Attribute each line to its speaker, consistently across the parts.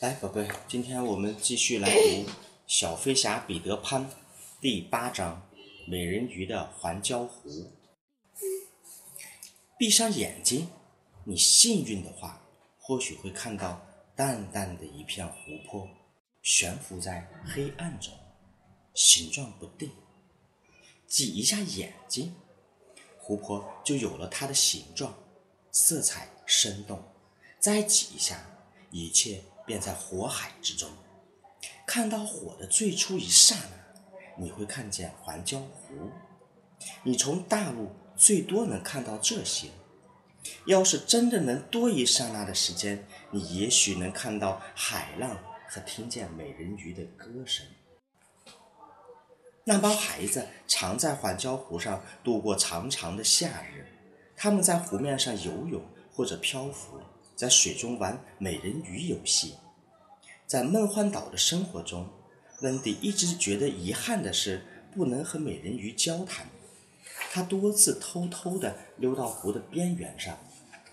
Speaker 1: 来，宝贝，今天我们继续来读《小飞侠彼得潘》第八章《美人鱼的环礁湖》。闭上眼睛，你幸运的话，或许会看到淡淡的一片湖泊，悬浮在黑暗中，形状不定。挤一下眼睛，湖泊就有了它的形状，色彩生动。再挤一下，一切。便在火海之中，看到火的最初一刹那，你会看见环礁湖。你从大陆最多能看到这些。要是真的能多一刹那的时间，你也许能看到海浪和听见美人鱼的歌声。那帮孩子常在环礁湖上度过长长的夏日，他们在湖面上游泳或者漂浮。在水中玩美人鱼游戏，在梦幻岛的生活中，温迪一直觉得遗憾的是不能和美人鱼交谈。他多次偷偷地溜到湖的边缘上，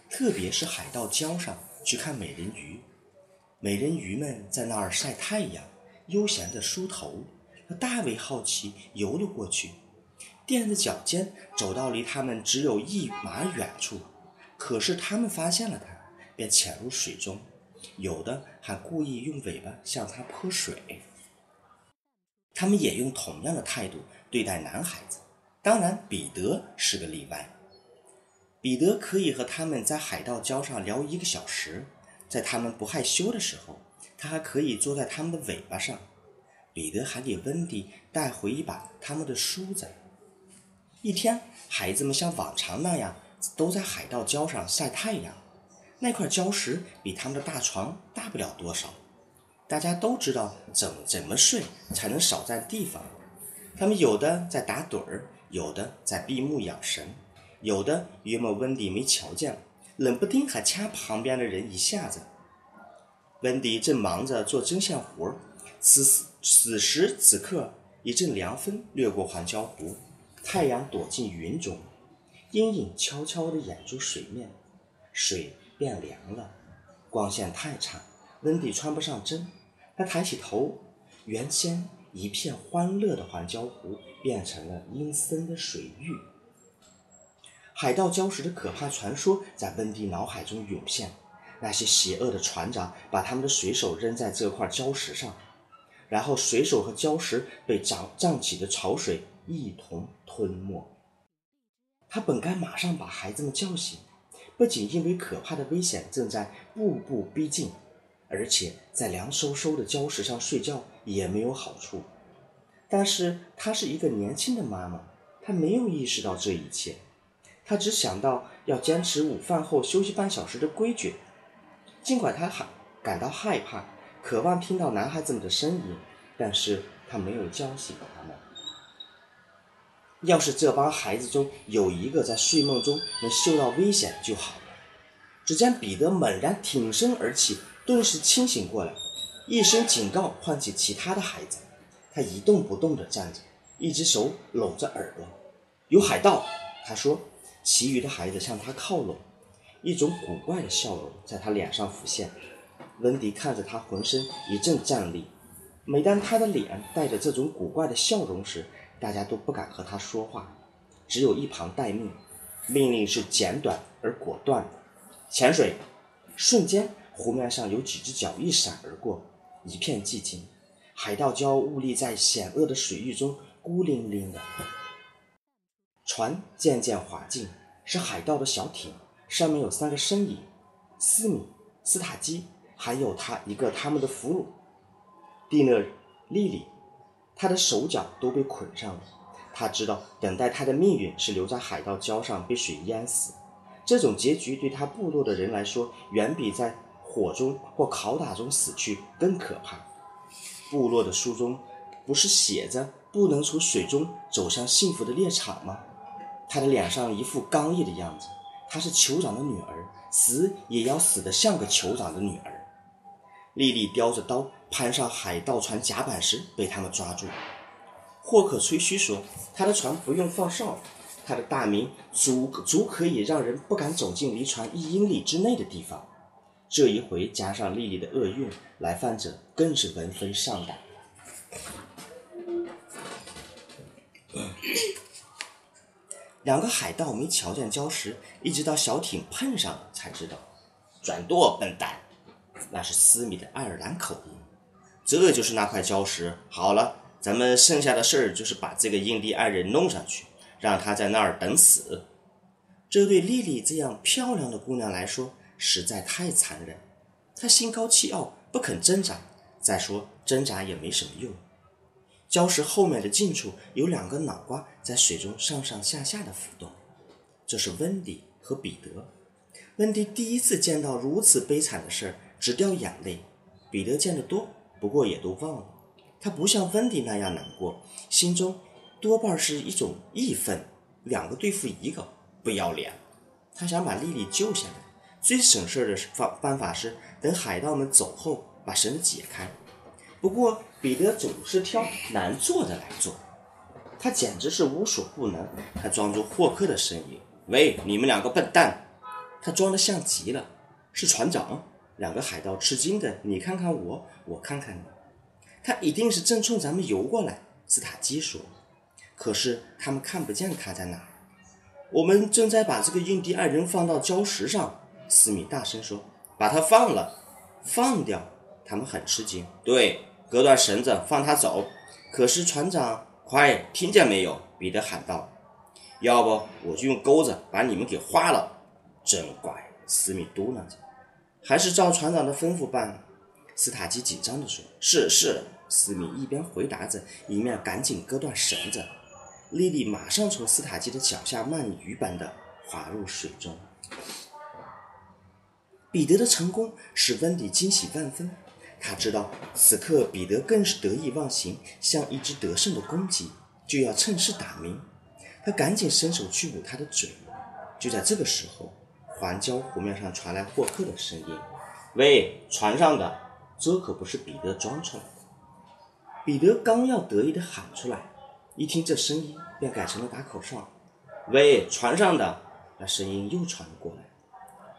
Speaker 1: 特别是海盗礁上去看美人鱼。美人鱼们在那儿晒太阳，悠闲地梳头。他大为好奇，游了过去，垫着脚尖走到离他们只有一码远处。可是他们发现了他。便潜入水中，有的还故意用尾巴向他泼水。他们也用同样的态度对待男孩子，当然彼得是个例外。彼得可以和他们在海盗礁上聊一个小时，在他们不害羞的时候，他还可以坐在他们的尾巴上。彼得还给温迪带回一把他们的梳子。一天，孩子们像往常那样都在海盗礁上晒太阳。那块礁石比他们的大床大不了多少，大家都知道怎怎么睡才能少占地方。他们有的在打盹儿，有的在闭目养神，有的约莫温迪没瞧见，冷不丁还掐旁边的人一下子。温迪正忙着做针线活儿，此此时此刻，一阵凉风掠过环礁湖，太阳躲进云中，阴影悄悄地掩住水面，水。变凉了，光线太差，温迪穿不上针。他抬起头，原先一片欢乐的环礁湖变成了阴森的水域。海盗礁石的可怕传说在温迪脑海中涌现：那些邪恶的船长把他们的水手扔在这块礁石上，然后水手和礁石被涨涨起的潮水一同吞没。他本该马上把孩子们叫醒。不仅因为可怕的危险正在步步逼近，而且在凉飕飕的礁石上睡觉也没有好处。但是她是一个年轻的妈妈，她没有意识到这一切，她只想到要坚持午饭后休息半小时的规矩。尽管她还感到害怕，渴望听到男孩子们的声音，但是她没有叫醒他们。要是这帮孩子中有一个在睡梦中能嗅到危险就好了。只见彼得猛然挺身而起，顿时清醒过来，一声警告唤起其他的孩子。他一动不动地站着，一只手搂着耳朵。有海盗，他说。其余的孩子向他靠拢，一种古怪的笑容在他脸上浮现。温迪看着他，浑身一阵战栗。每当他的脸带着这种古怪的笑容时，大家都不敢和他说话，只有一旁待命。命令是简短而果断的：潜水！瞬间，湖面上有几只脚一闪而过，一片寂静。海盗礁兀立在险恶的水域中，孤零零的。船渐渐滑进，是海盗的小艇，上面有三个身影：斯米、斯塔基，还有他一个他们的俘虏蒂勒、莉莉。他的手脚都被捆上了，他知道等待他的命运是留在海盗礁上被水淹死。这种结局对他部落的人来说，远比在火中或拷打中死去更可怕。部落的书中不是写着不能从水中走向幸福的猎场吗？他的脸上一副刚毅的样子。他是酋长的女儿，死也要死得像个酋长的女儿。莉莉叼着刀。攀上海盗船甲板时被他们抓住。霍克吹嘘说：“他的船不用放哨，他的大名足足可以让人不敢走进离船一英里之内的地方。”这一回加上丽丽的厄运，来犯者更是闻风丧胆。两个海盗没瞧见礁石，一直到小艇碰上了才知道。转舵，笨蛋！那是斯米的爱尔兰口音。这就是那块礁石。好了，咱们剩下的事儿就是把这个印第安人弄上去，让他在那儿等死。这对莉莉这样漂亮的姑娘来说实在太残忍。她心高气傲，不肯挣扎。再说，挣扎也没什么用。礁石后面的近处有两个脑瓜在水中上上下下的浮动，这是温迪和彼得。温迪第一次见到如此悲惨的事儿，直掉眼泪。彼得见得多，不过也都忘了。他不像温迪那样难过，心中多半是一种义愤。两个对付一个，不要脸。他想把莉莉救下来，最省事的方办法是等海盗们走后把绳子解开。不过彼得总是挑难做的来做，他简直是无所不能。他装作霍克的声音：“喂，你们两个笨蛋！”他装的像极了，是船长。两个海盗吃惊的，你看看我，我看看你。他一定是正冲咱们游过来。斯塔基说：“可是他们看不见他在哪。”我们正在把这个印第安人放到礁石上。斯米大声说：“把他放了，放掉。”他们很吃惊。对。割断绳子，放他走。可是船长，快，听见没有？彼得喊道：“要不我就用钩子把你们给划了。”真乖，斯密嘟囔着。还是照船长的吩咐办。斯塔基紧张地说：“是是。”斯密一边回答着，一面赶紧割断绳子。莉莉马上从斯塔基的脚下鳗鱼般的滑入水中。彼得的成功使温迪惊喜万分。他知道此刻彼得更是得意忘形，像一只得胜的公鸡，就要趁势打鸣。他赶紧伸手去捂他的嘴。就在这个时候，环礁湖面上传来霍克的声音：“喂，船上的，这可不是彼得装出来的。”彼得刚要得意地喊出来，一听这声音，便改成了打口哨：“喂，船上的！”那声音又传了过来。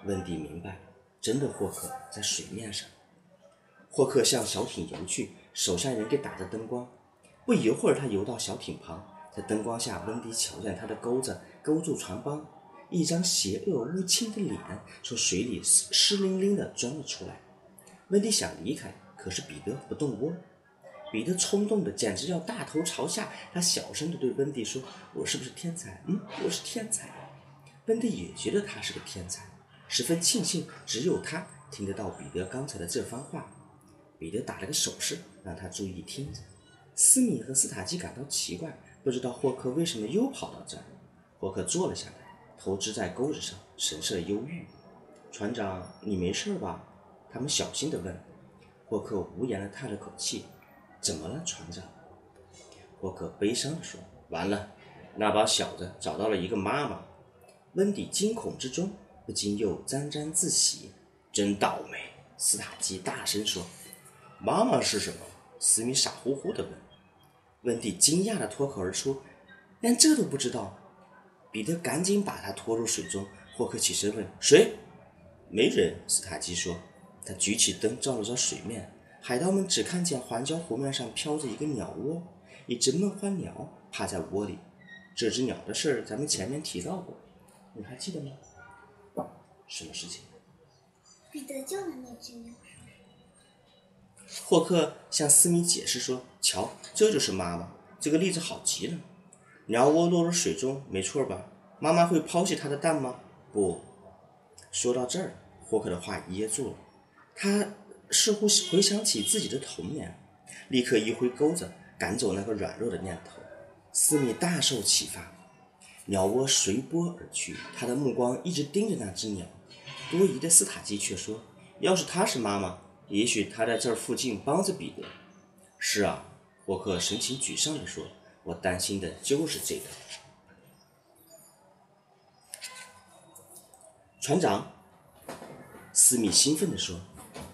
Speaker 1: 温迪明白，真的霍克在水面上。霍克向小艇游去，手下人给打着灯光。不一会儿，他游到小艇旁，在灯光下，温迪瞧见他的钩子勾住船帮，一张邪恶乌青的脸从水里湿湿淋淋地钻了出来。温蒂想离开，可是彼得不动窝。彼得冲动的简直要大头朝下，他小声地对温蒂说：“我是不是天才？嗯，我是天才。”温蒂也觉得他是个天才，十分庆幸只有他听得到彼得刚才的这番话。彼得打了个手势，让他注意听着。斯米和斯塔基感到奇怪，不知道霍克为什么又跑到这儿。霍克坐了下来，头支在钩子上，神色忧郁。船长，你没事吧？他们小心地问。霍克无言地叹了口气。怎么了，船长？霍克悲伤地说：“完了，那帮小子找到了一个妈妈。”温迪惊恐之中，不禁又沾沾自喜。真倒霉！斯塔基大声说。妈妈是什么？斯米傻乎乎地问。温迪惊讶地脱口而出：“连这都不知道。”彼得赶紧把他拖入水中。霍克起身问：“谁？”“没人。”斯塔基说。他举起灯照了照水面，海盗们只看见环礁湖面上飘着一个鸟窝，一只梦幻鸟趴在窝里。这只鸟的事儿咱们前面提到过，你还记得吗？什么事情？
Speaker 2: 彼得救了那只鸟。
Speaker 1: 霍克向斯米解释说：“瞧，这就是妈妈。这个例子好极了。鸟窝落入水中，没错吧？妈妈会抛弃它的蛋吗？不。”说到这儿，霍克的话噎住了。他似乎回想起自己的童年，立刻一挥钩子赶走那个软弱的念头。斯密大受启发，鸟窝随波而去，他的目光一直盯着那只鸟。多疑的斯塔基却说：“要是他是妈妈。”也许他在这儿附近帮着彼得。是啊，霍克神情沮丧地说：“我担心的就是这个。”船长，斯密兴奋地说：“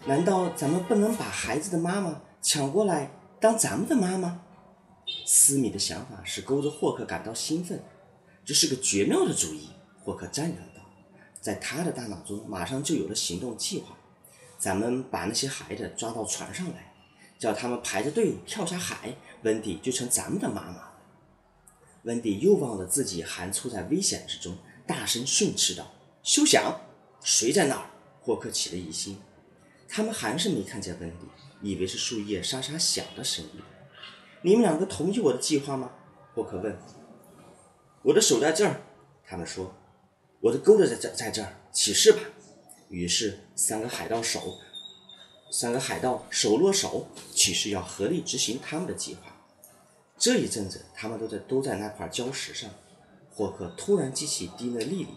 Speaker 1: 难道咱们不能把孩子的妈妈抢过来当咱们的妈妈？”斯密的想法使勾着霍克感到兴奋。这是个绝妙的主意，霍克赞扬道。在他的大脑中马上就有了行动计划。咱们把那些孩子抓到船上来，叫他们排着队跳下海，温迪就成咱们的妈妈。温迪又忘了自己还处在危险之中，大声训斥道：“休想！谁在那儿？”霍克起了疑心，他们还是没看见温迪，以为是树叶沙沙响的声音。你们两个同意我的计划吗？霍克问。我的手在这儿，他们说。我的钩子在这，在这儿，起誓吧。于是三个海盗手，三个海盗手握手，起誓要合力执行他们的计划。这一阵子，他们都在都在那块礁石上。霍克突然记起蒂勒莉莉，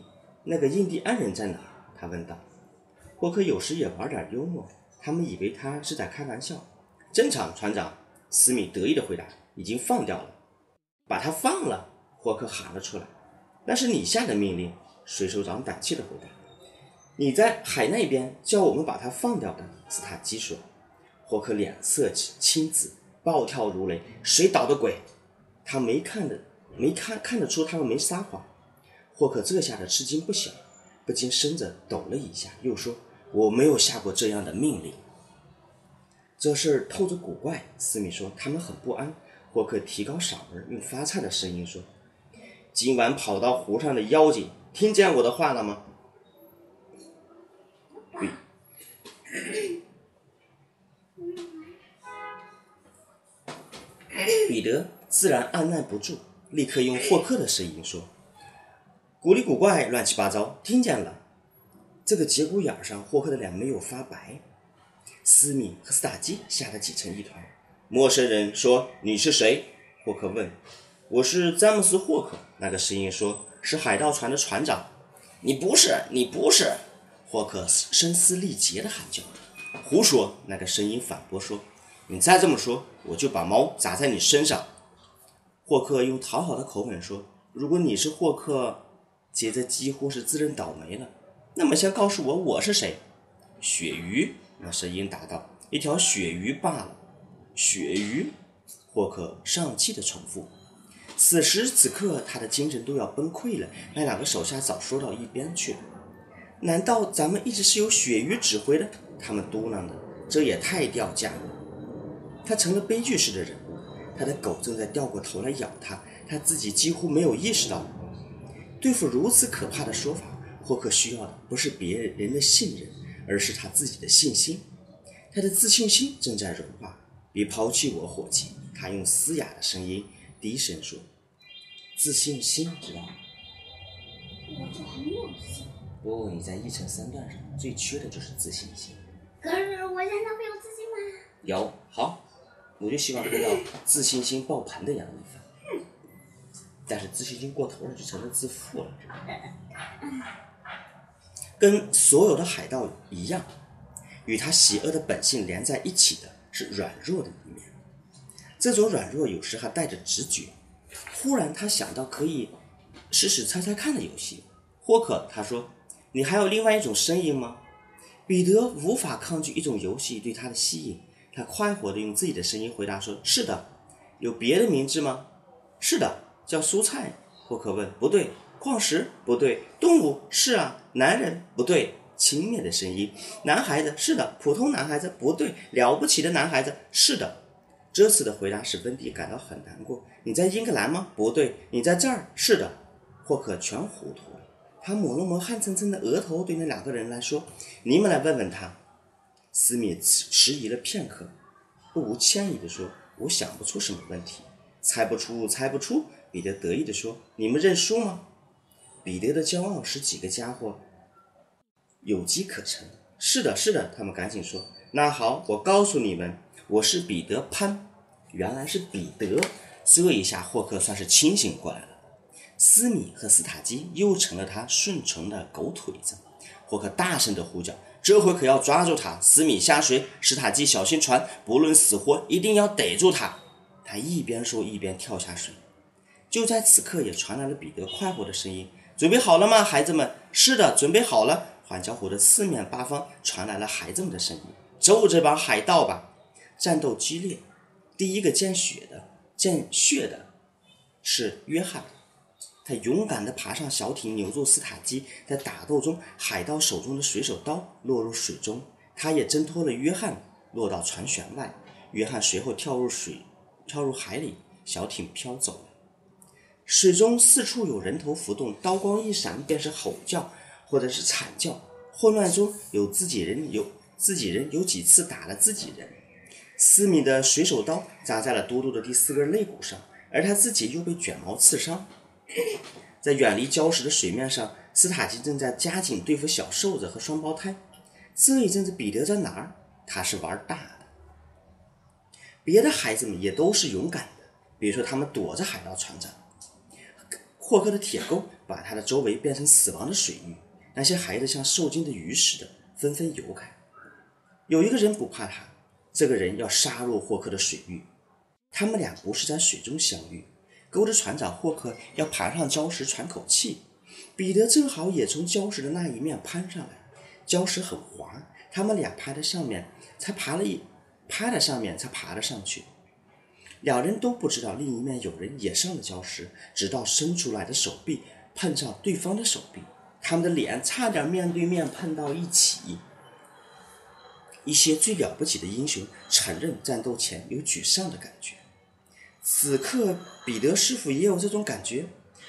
Speaker 1: 那个印第安人在哪？他问道。霍克有时也玩点幽默，他们以为他是在开玩笑。正常，船长。斯米得意的回答：“已经放掉了，把他放了。”霍克喊了出来。“那是你下的命令。”水手长胆怯的回答：“你在海那边叫我们把他放掉的。”斯塔基说。霍克脸色青紫。暴跳如雷，谁捣的鬼？他没看的，没看看得出他们没撒谎。霍克这下子吃惊不小，不禁身子抖了一下，又说：“我没有下过这样的命令。”这事儿透着古怪。斯米说：“他们很不安。”霍克提高嗓门，用发颤的声音说：“今晚跑到湖上的妖精，听见我的话了吗？” 彼得自然按耐不住，立刻用霍克的声音说：“古里古怪，乱七八糟，听见了。”这个节骨眼上，霍克的脸没有发白。斯米和斯塔基吓得挤成一团。陌生人说：“你是谁？”霍克问。“我是詹姆斯·霍克。”那个声音说：“是海盗船的船长。”“你不是，你不是！”霍克声嘶力竭地喊叫着。“胡说！”那个声音反驳说。你再这么说，我就把猫砸在你身上。”霍克用讨好的口吻说。“如果你是霍克，杰德几乎是自认倒霉了。那么，先告诉我我是谁？”鳕鱼，那声音答道：“一条鳕鱼罢了。”鳕鱼，霍克上气的重复。此时此刻，他的精神都要崩溃了。那两个手下早缩到一边去了。难道咱们一直是由鳕鱼指挥的？他们嘟囔着：“这也太掉价了。”他成了悲剧式的人，他的狗正在掉过头来咬他，他自己几乎没有意识到。对付如此可怕的说法，霍克需要的不是别人的信任，而是他自己的信心。他的自信心正在融化。别抛弃我，伙计，他用嘶哑的声音低声说：“自信心，知道吗？”
Speaker 2: 我就很有信。
Speaker 1: 不过，你在一层三段上最缺的就是自信心。
Speaker 2: 可是我现在会有自信吗？
Speaker 1: 有，好。我就希望喝到自信心爆棚的杨一番，但是自信心过头了就成了自负了。跟所有的海盗一样，与他邪恶的本性连在一起的是软弱的一面。这种软弱有时还带着直觉。忽然他想到可以试试猜猜看的游戏。霍克他说：“你还有另外一种声音吗？”彼得无法抗拒一种游戏对他的吸引。他快活地用自己的声音回答说：“是的，有别的名字吗？是的，叫蔬菜。”霍克问：“不对，矿石不对，动物是啊，男人不对，轻蔑的声音，男孩子是的，普通男孩子不对，了不起的男孩子是的。”这次的回答使温迪感到很难过。“你在英格兰吗？不对，你在这儿。”“是的。”霍克全糊涂了。他抹了抹汗蹭蹭的额头，对那两个人来说：“你们来问问他。”斯密迟疑了片刻，不无歉意地说：“我想不出什么问题，猜不出，猜不出。”彼得得意地说：“你们认输吗？”彼得的骄傲使几个家伙有机可乘。“是的，是的。”他们赶紧说：“那好，我告诉你们，我是彼得潘。”原来是彼得。这一下，霍克算是清醒过来了。斯米和斯塔基又成了他顺从的狗腿子。霍克大声地呼叫。这回可要抓住他！斯米下水，史塔基小心船，不论死活，一定要逮住他。他一边说一边跳下水。就在此刻，也传来了彼得快活的声音：“准备好了吗，孩子们？”“是的，准备好了。”缓礁湖的四面八方传来了孩子们的声音：“揍这帮海盗吧！”战斗激烈，第一个见血的、见血的是约翰。他勇敢地爬上小艇，扭住斯塔基。在打斗中，海盗手中的水手刀落入水中，他也挣脱了约翰，落到船舷外。约翰随后跳入水，跳入海里，小艇飘走了。水中四处有人头浮动，刀光一闪，便是吼叫，或者是惨叫。混乱中有自己人，有自己人有几次打了自己人。斯米的水手刀扎在了嘟嘟的第四根肋骨上，而他自己又被卷毛刺伤。在远离礁石的水面上，斯塔基正在加紧对付小瘦子和双胞胎。这一阵子，彼得在哪儿？他是玩大的。别的孩子们也都是勇敢的，比如说他们躲着海盗船长。霍克的铁钩把他的周围变成死亡的水域，那些孩子像受惊的鱼似的纷纷游开。有一个人不怕他，这个人要杀入霍克的水域。他们俩不是在水中相遇。勾着船长霍克要爬上礁石喘口气，彼得正好也从礁石的那一面攀上来。礁石很滑，他们俩趴在上面，才爬了一趴在上面才爬了上去。两人都不知道另一面有人也上了礁石，直到伸出来的手臂碰上对方的手臂，他们的脸差点面对面碰到一起。一些最了不起的英雄承认战斗前有沮丧的感觉。此刻，彼得是否也有这种感觉？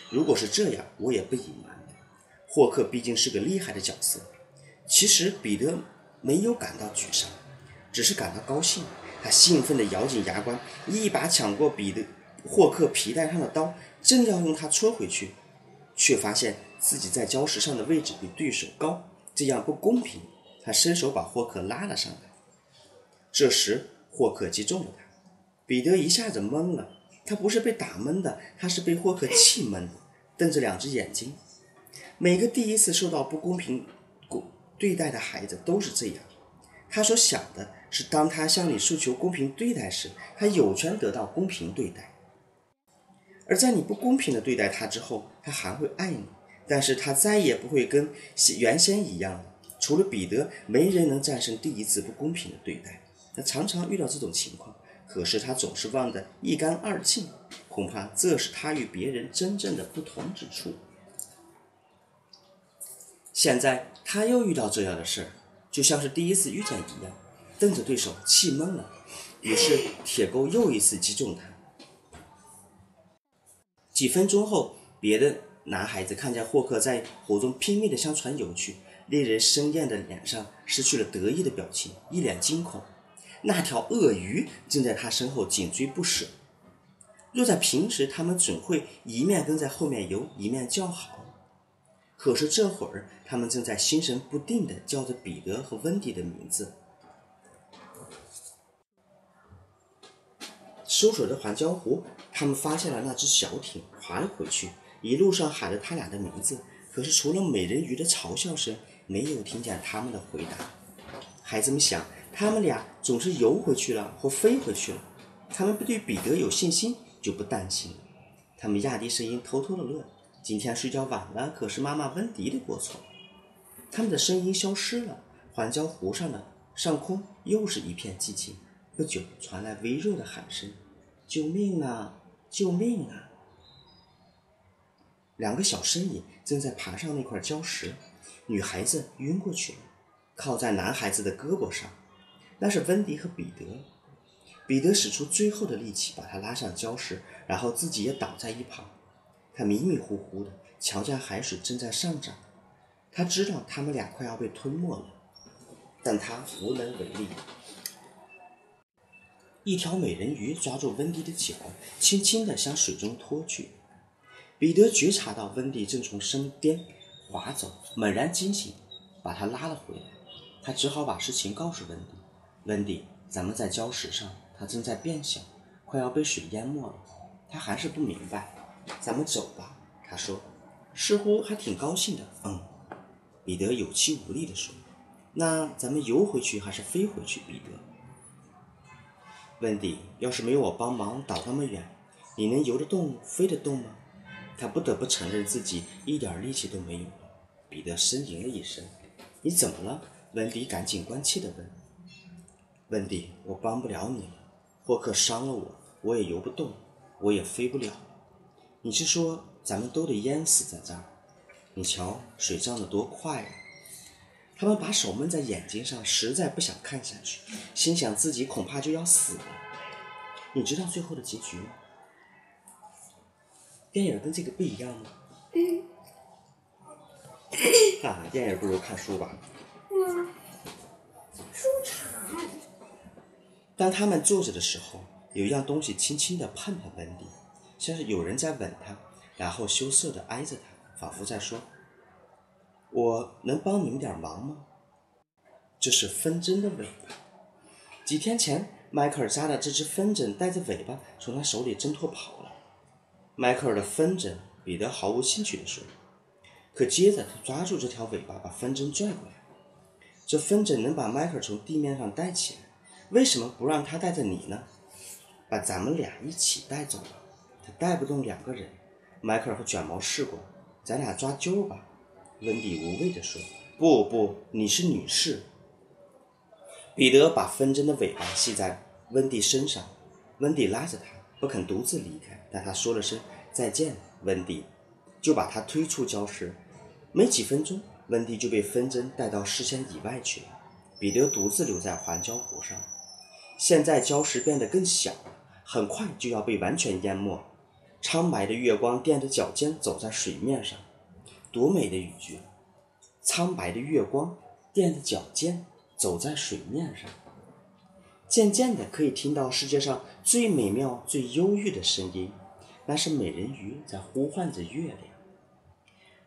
Speaker 1: 如果是这样，我也不隐瞒。霍克毕竟是个厉害的角色。其实，彼得没有感到沮丧，只是感到高兴。他兴奋地咬紧牙关，一把抢过彼得霍克皮带上的刀，正要用它戳回去，却发现自己在礁石上的位置比对手高，这样不公平。他伸手把霍克拉了上来。这时，霍克击中了他。彼得一下子懵了，他不是被打懵的，他是被霍克气懵的，瞪着两只眼睛。每个第一次受到不公平对待的孩子都是这样。他所想的是，当他向你诉求公平对待时，他有权得到公平对待；而在你不公平的对待他之后，他还会爱你，但是他再也不会跟原先一样了。除了彼得，没人能战胜第一次不公平的对待。他常常遇到这种情况。可是他总是忘得一干二净，恐怕这是他与别人真正的不同之处。现在他又遇到这样的事儿，就像是第一次遇见一样，瞪着对手气闷了。于是铁钩又一次击中他。几分钟后，别的男孩子看见霍克在湖中拼命地向船游去，令人生厌的脸上失去了得意的表情，一脸惊恐。那条鳄鱼正在他身后紧追不舍。若在平时，他们准会一面跟在后面游，一面叫好。可是这会儿，他们正在心神不定地叫着彼得和温迪的名字。收水的环礁湖，他们发现了那只小艇，划了回去，一路上喊着他俩的名字。可是除了美人鱼的嘲笑声，没有听见他们的回答。孩子们想。他们俩总是游回去了或飞回去了。他们不对彼得有信心，就不担心了。他们压低声音，偷偷的乐。今天睡觉晚了，可是妈妈温迪的过错。他们的声音消失了。环礁湖上的上空又是一片寂静。不久，传来微弱的喊声：“救命啊！救命啊！”两个小身影正在爬上那块礁石。女孩子晕过去了，靠在男孩子的胳膊上。那是温迪和彼得。彼得使出最后的力气把他拉上礁石，然后自己也倒在一旁。他迷迷糊糊的，瞧见海水正在上涨。他知道他们俩快要被吞没了，但他无能为力。一条美人鱼抓住温迪的脚，轻轻地向水中拖去。彼得觉察到温迪正从身边划走，猛然惊醒，把他拉了回来。他只好把事情告诉温迪。温迪，咱们在礁石上，它正在变小，快要被水淹没了。他还是不明白。咱们走吧，他说，似乎还挺高兴的。嗯，彼得有气无力地说。那咱们游回去还是飞回去？彼得。温迪，要是没有我帮忙倒那么远，你能游得动、飞得动吗？他不得不承认自己一点力气都没有了。彼得呻吟了一声。你怎么了？温迪赶紧关切地问。温迪，我帮不了你了。霍克伤了我，我也游不动，我也飞不了。你是说咱们都得淹死在这儿？你瞧，水涨得多快啊！他们把手闷在眼睛上，实在不想看下去，心想自己恐怕就要死了。你知道最后的结局吗？电影跟这个不一样吗？
Speaker 2: 嗯
Speaker 1: 啊，电影不如看书吧。
Speaker 2: 嗯，书场。
Speaker 1: 当他们坐着的时候，有一样东西轻轻地碰碰温迪，像是有人在吻他，然后羞涩地挨着他，仿佛在说：“我能帮你们点忙吗？”这是风筝的尾巴。几天前，迈克尔扎的这只风筝带着尾巴从他手里挣脱跑了。迈克尔的风筝，彼得毫无兴趣地说。可接着，他抓住这条尾巴，把风筝拽过来。这风筝能把迈克尔从地面上带起来，为什么不让他带着你呢？把咱们俩一起带走了。他带不动两个人。迈克尔和卷毛试过，咱俩抓阄吧。温迪无畏地说：“不不，你是女士。”彼得把风筝的尾巴系在温迪身上，温迪拉着他，不肯独自离开。但他说了声再见，温迪，就把他推出礁石。没几分钟，温迪就被风筝带到视线以外去了。彼得独自留在环礁湖上。现在礁石变得更小了，很快就要被完全淹没。苍白的月光垫着脚尖走在水面上，多美的语句！苍白的月光垫着脚尖走在水面上。渐渐的，可以听到世界上最美妙、最忧郁的声音，那是美人鱼在呼唤着月亮。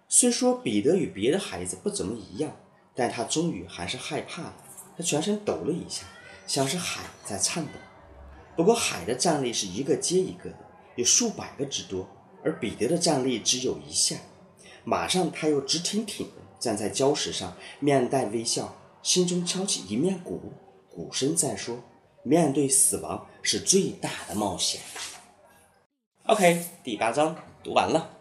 Speaker 1: 虽说彼得与别的孩子不怎么一样，但他终于还是害怕了。他全身抖了一下，像是海在颤抖。不过海的站立是一个接一个的。有数百个之多，而彼得的站立只有一下。马上他又直挺挺地站在礁石上，面带微笑，心中敲起一面鼓，鼓声在说：“面对死亡是最大的冒险。” OK，第八章读完了。